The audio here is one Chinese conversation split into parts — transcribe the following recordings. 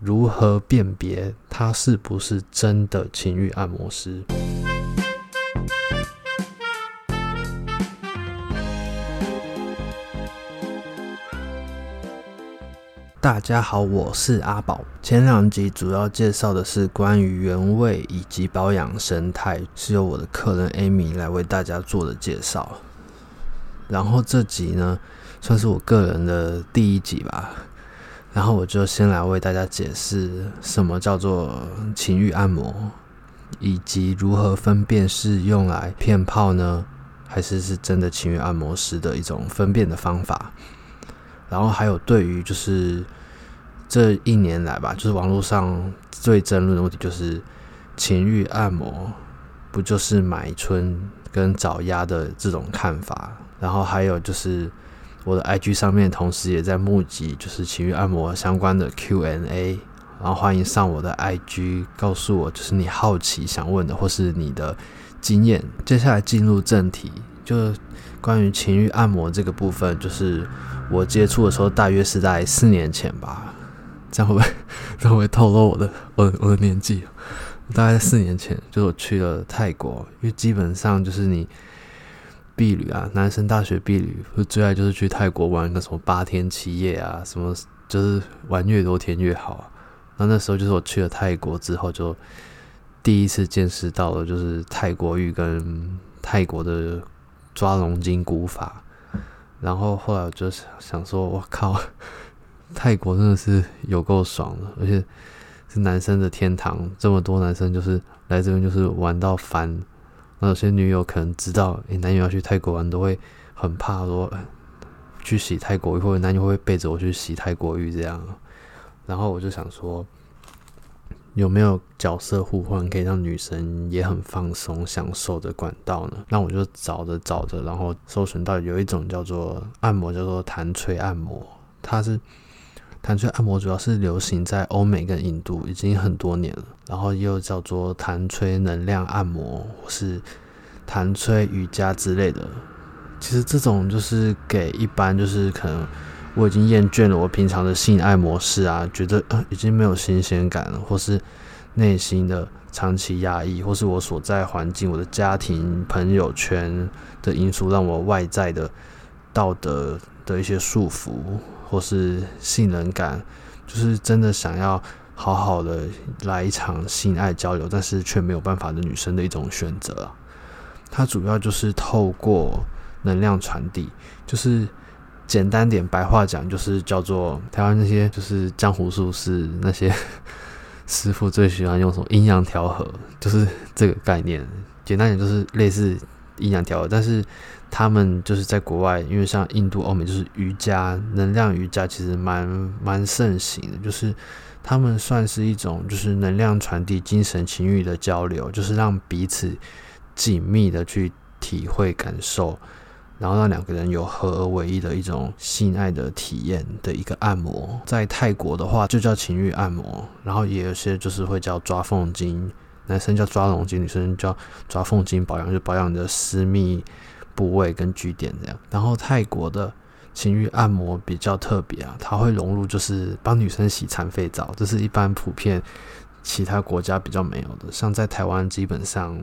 如何辨别他是不是真的情欲按摩师？大家好，我是阿宝。前两集主要介绍的是关于原味以及保养生态，是由我的客人 Amy 来为大家做的介绍。然后这集呢，算是我个人的第一集吧。然后我就先来为大家解释什么叫做情欲按摩，以及如何分辨是用来骗炮呢，还是是真的情欲按摩师的一种分辨的方法。然后还有对于就是这一年来吧，就是网络上最争论的问题，就是情欲按摩不就是买春跟找鸭的这种看法。然后还有就是。我的 IG 上面同时也在募集，就是情欲按摩相关的 Q&A，然后欢迎上我的 IG，告诉我就是你好奇想问的，或是你的经验。接下来进入正题，就关于情欲按摩这个部分，就是我接触的时候，大约是在四年前吧。这样会不会，这样会透露我的我我的年纪？大概在四年前，就是我去了泰国，因为基本上就是你。毕旅啊，男生大学毕旅，最爱就是去泰国玩个什么八天七夜啊，什么就是玩越多天越好啊。那那时候就是我去了泰国之后，就第一次见识到了就是泰国浴跟泰国的抓龙筋骨法。然后后来我就想说，我靠，泰国真的是有够爽的，而且是男生的天堂，这么多男生就是来这边就是玩到烦。那有些女友可能知道，诶、男友要去泰国玩，都会很怕说，去洗泰国浴，或者男友会背着我去洗泰国浴这样。然后我就想说，有没有角色互换可以让女生也很放松、享受的管道呢？那我就找着找着，然后搜寻到有一种叫做按摩，叫做弹吹按摩，它是。弹吹按摩主要是流行在欧美跟印度，已经很多年了。然后又叫做弹吹能量按摩，或是弹吹瑜伽之类的。其实这种就是给一般就是可能我已经厌倦了我平常的性爱模式啊，觉得呃已经没有新鲜感了，或是内心的长期压抑，或是我所在环境、我的家庭、朋友圈的因素，让我外在的道德的一些束缚。或是性能感，就是真的想要好好的来一场性爱交流，但是却没有办法的女生的一种选择。它主要就是透过能量传递，就是简单点白话讲，就是叫做台湾那些就是江湖术士那些 师傅最喜欢用什么阴阳调和，就是这个概念。简单点就是类似阴阳调和，但是。他们就是在国外，因为像印度、欧美，就是瑜伽、能量瑜伽，其实蛮蛮盛行的。就是他们算是一种，就是能量传递、精神情欲的交流，就是让彼此紧密的去体会、感受，然后让两个人有合而为一的一种性爱的体验的一个按摩。在泰国的话，就叫情欲按摩，然后也有些就是会叫抓凤精，男生叫抓龙精，女生叫抓凤精保养，就保养你的私密。部位跟据点这样，然后泰国的情欲按摩比较特别啊，它会融入就是帮女生洗残废澡，这是一般普遍其他国家比较没有的，像在台湾基本上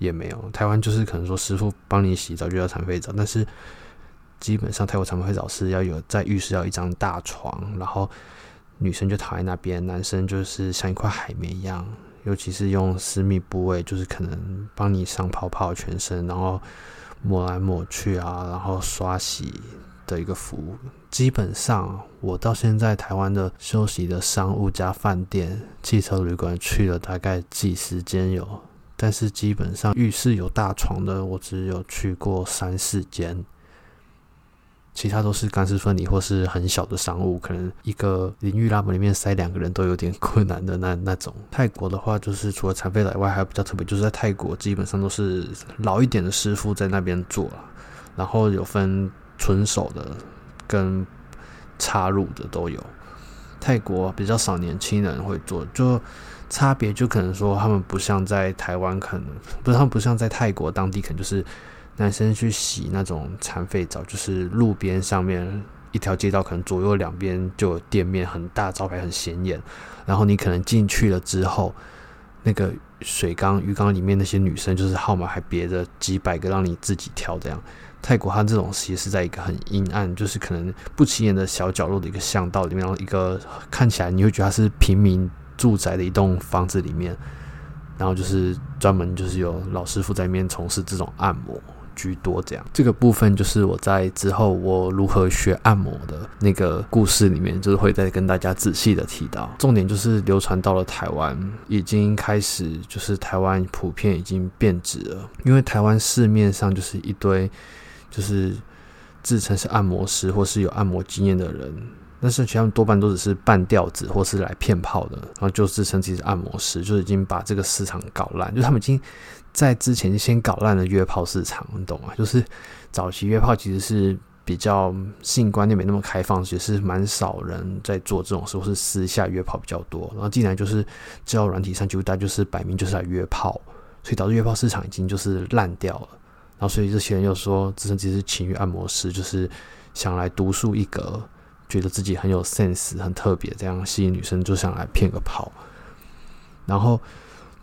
也没有。台湾就是可能说师傅帮你洗澡就叫残废澡，但是基本上泰国残废澡是要有在浴室要一张大床，然后女生就躺在那边，男生就是像一块海绵一样，尤其是用私密部位，就是可能帮你上泡泡全身，然后。抹来抹去啊，然后刷洗的一个服务。基本上，我到现在台湾的休息的商务加饭店、汽车旅馆去了大概几十间有，但是基本上浴室有大床的，我只有去过三四间。其他都是干湿分离或是很小的商务，可能一个淋浴拉门里面塞两个人都有点困难的那那种。泰国的话，就是除了残废以外，还比较特别，就是在泰国基本上都是老一点的师傅在那边做，然后有分纯手的跟插入的都有。泰国比较少年轻人会做，就差别就可能说他们不像在台湾，可能不是他们不像在泰国当地，可能就是。男生去洗那种残废澡，就是路边上面一条街道，可能左右两边就有店面，很大招牌很显眼。然后你可能进去了之后，那个水缸鱼缸里面那些女生就是号码还别着几百个让你自己挑这样。泰国它这种其实是在一个很阴暗，就是可能不起眼的小角落的一个巷道里面，然后一个看起来你会觉得它是平民住宅的一栋房子里面，然后就是专门就是有老师傅在里面从事这种按摩居多这样。这个部分就是我在之后我如何学按摩的那个故事里面，就是会再跟大家仔细的提到。重点就是流传到了台湾，已经开始就是台湾普遍已经变质了，因为台湾市面上就是一堆。就是自称是按摩师或是有按摩经验的人，但是其他们多半都只是半吊子或是来骗炮的，然后就自称自己是按摩师，就已经把这个市场搞烂。就他们已经在之前先搞烂了约炮市场，你懂吗？就是早期约炮其实是比较性观念没那么开放，其实是蛮少人在做这种事，或是私下约炮比较多。然后进来就是交友软体上就大家就是摆明就是来约炮，所以导致约炮市场已经就是烂掉了。然后，所以这些人又说自称自己是情欲按摩师，就是想来独树一格，觉得自己很有 sense、很特别，这样吸引女生就想来骗个炮。然后，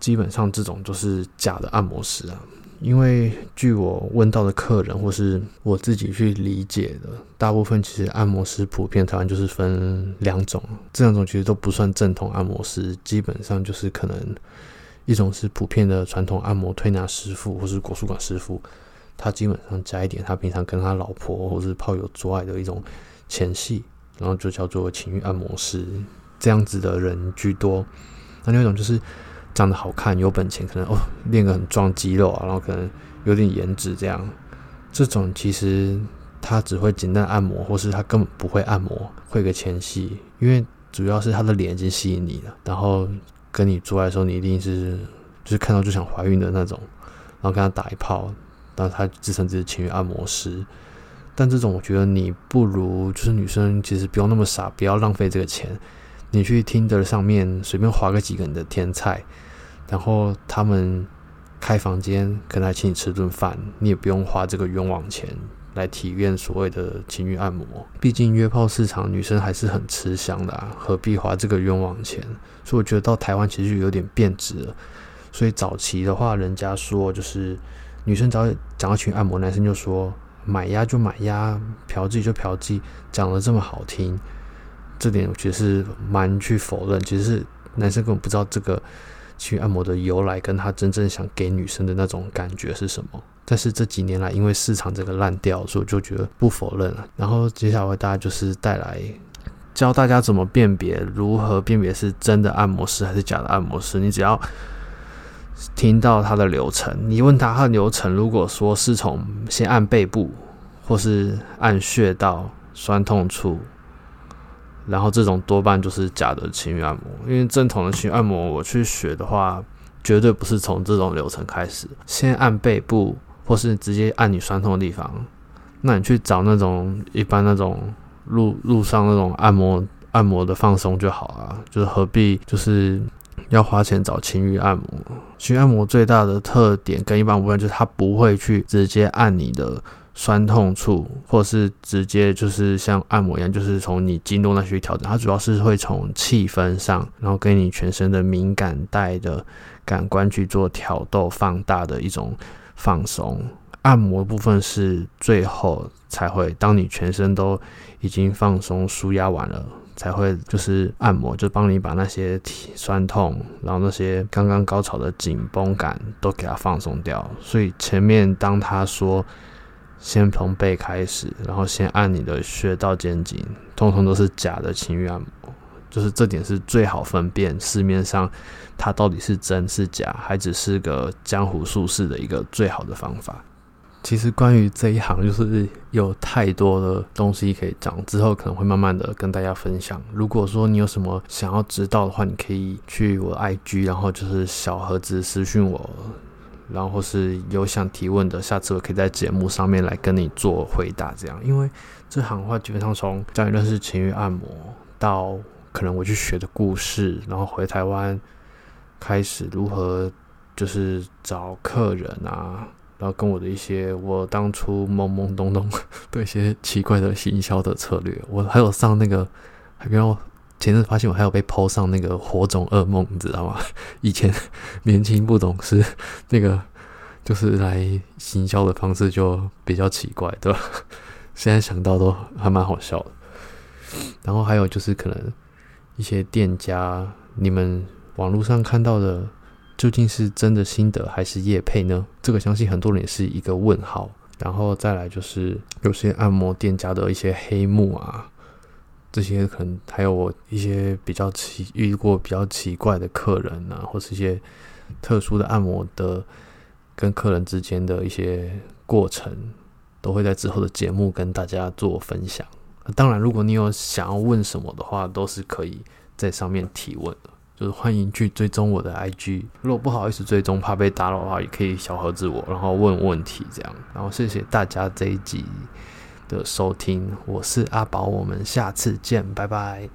基本上这种就是假的按摩师啊，因为据我问到的客人或是我自己去理解的，大部分其实按摩师普遍台湾就是分两种，这两种其实都不算正统按摩师，基本上就是可能。一种是普遍的传统按摩推拿师傅，或是国术馆师傅，他基本上加一点他平常跟他老婆或是炮友做爱的一种前戏，然后就叫做情欲按摩师，这样子的人居多。那另一种就是长得好看、有本钱，可能哦练个很壮肌肉啊，然后可能有点颜值这样。这种其实他只会简单按摩，或是他根本不会按摩，会个前戏，因为主要是他的脸已经吸引你了，然后。跟你做爱的时候，你一定是就是看到就想怀孕的那种，然后跟他打一炮，然后他自称自己情欲按摩师。但这种我觉得你不如就是女生其实不用那么傻，不要浪费这个钱，你去 Tinder 上面随便划个几个人的天菜，然后他们开房间可能还请你吃顿饭，你也不用花这个冤枉钱。来体验所谓的情欲按摩，毕竟约炮市场女生还是很吃香的，何必花这个冤枉钱？所以我觉得到台湾其实就有点变质了。所以早期的话，人家说就是女生只要讲到情欲按摩，男生就说买呀就买呀，嫖妓就嫖妓，讲得这么好听，这点我觉得是蛮去否认。其实是男生根本不知道这个去按摩的由来，跟他真正想给女生的那种感觉是什么。但是这几年来，因为市场这个烂掉，所以就觉得不否认了。然后接下来为大家就是带来教大家怎么辨别，如何辨别是真的按摩师还是假的按摩师。你只要听到他的流程，你问他他的流程，如果说是从先按背部，或是按穴道酸痛处，然后这种多半就是假的情欲按摩。因为正统的情欲按摩，我去学的话，绝对不是从这种流程开始，先按背部。或是直接按你酸痛的地方，那你去找那种一般那种路路上那种按摩按摩的放松就好啊，就是何必就是要花钱找情欲按摩？情欲按摩最大的特点跟一般不一样，就是它不会去直接按你的酸痛处，或是直接就是像按摩一样，就是从你经络那去调整。它主要是会从气氛上，然后跟你全身的敏感带的感官去做挑逗放大的一种。放松按摩部分是最后才会，当你全身都已经放松舒压完了，才会就是按摩，就帮你把那些体酸痛，然后那些刚刚高潮的紧绷感都给它放松掉。所以前面当他说先从背开始，然后先按你的穴道肩颈，通通都是假的情欲按摩。就是这点是最好分辨市面上它到底是真是假，还只是个江湖术士的一个最好的方法。其实关于这一行，就是有太多的东西可以讲，之后可能会慢慢的跟大家分享。如果说你有什么想要知道的话，你可以去我的 IG，然后就是小盒子私讯我，然后是有想提问的，下次我可以在节目上面来跟你做回答。这样，因为这行话，基本上从教你认识情欲按摩到。可能我去学的故事，然后回台湾开始如何就是找客人啊，然后跟我的一些我当初懵懵懂懂的一些奇怪的行销的策略，我还有上那个，还有前阵发现我还有被 po 上那个火种噩梦，你知道吗？以前年轻不懂事，那个就是来行销的方式就比较奇怪，对吧？现在想到都还蛮好笑的。然后还有就是可能一些店家，你们网络上看到的。究竟是真的心得还是业配呢？这个相信很多人也是一个问号。然后再来就是有些按摩店家的一些黑幕啊，这些可能还有我一些比较奇遇过比较奇怪的客人啊，或是一些特殊的按摩的跟客人之间的一些过程，都会在之后的节目跟大家做分享。当然，如果你有想要问什么的话，都是可以在上面提问的。就是欢迎去追踪我的 IG，如果不好意思追踪，怕被打扰的话，也可以小盒子我，然后问问题这样。然后谢谢大家这一集的收听，我是阿宝，我们下次见，拜拜。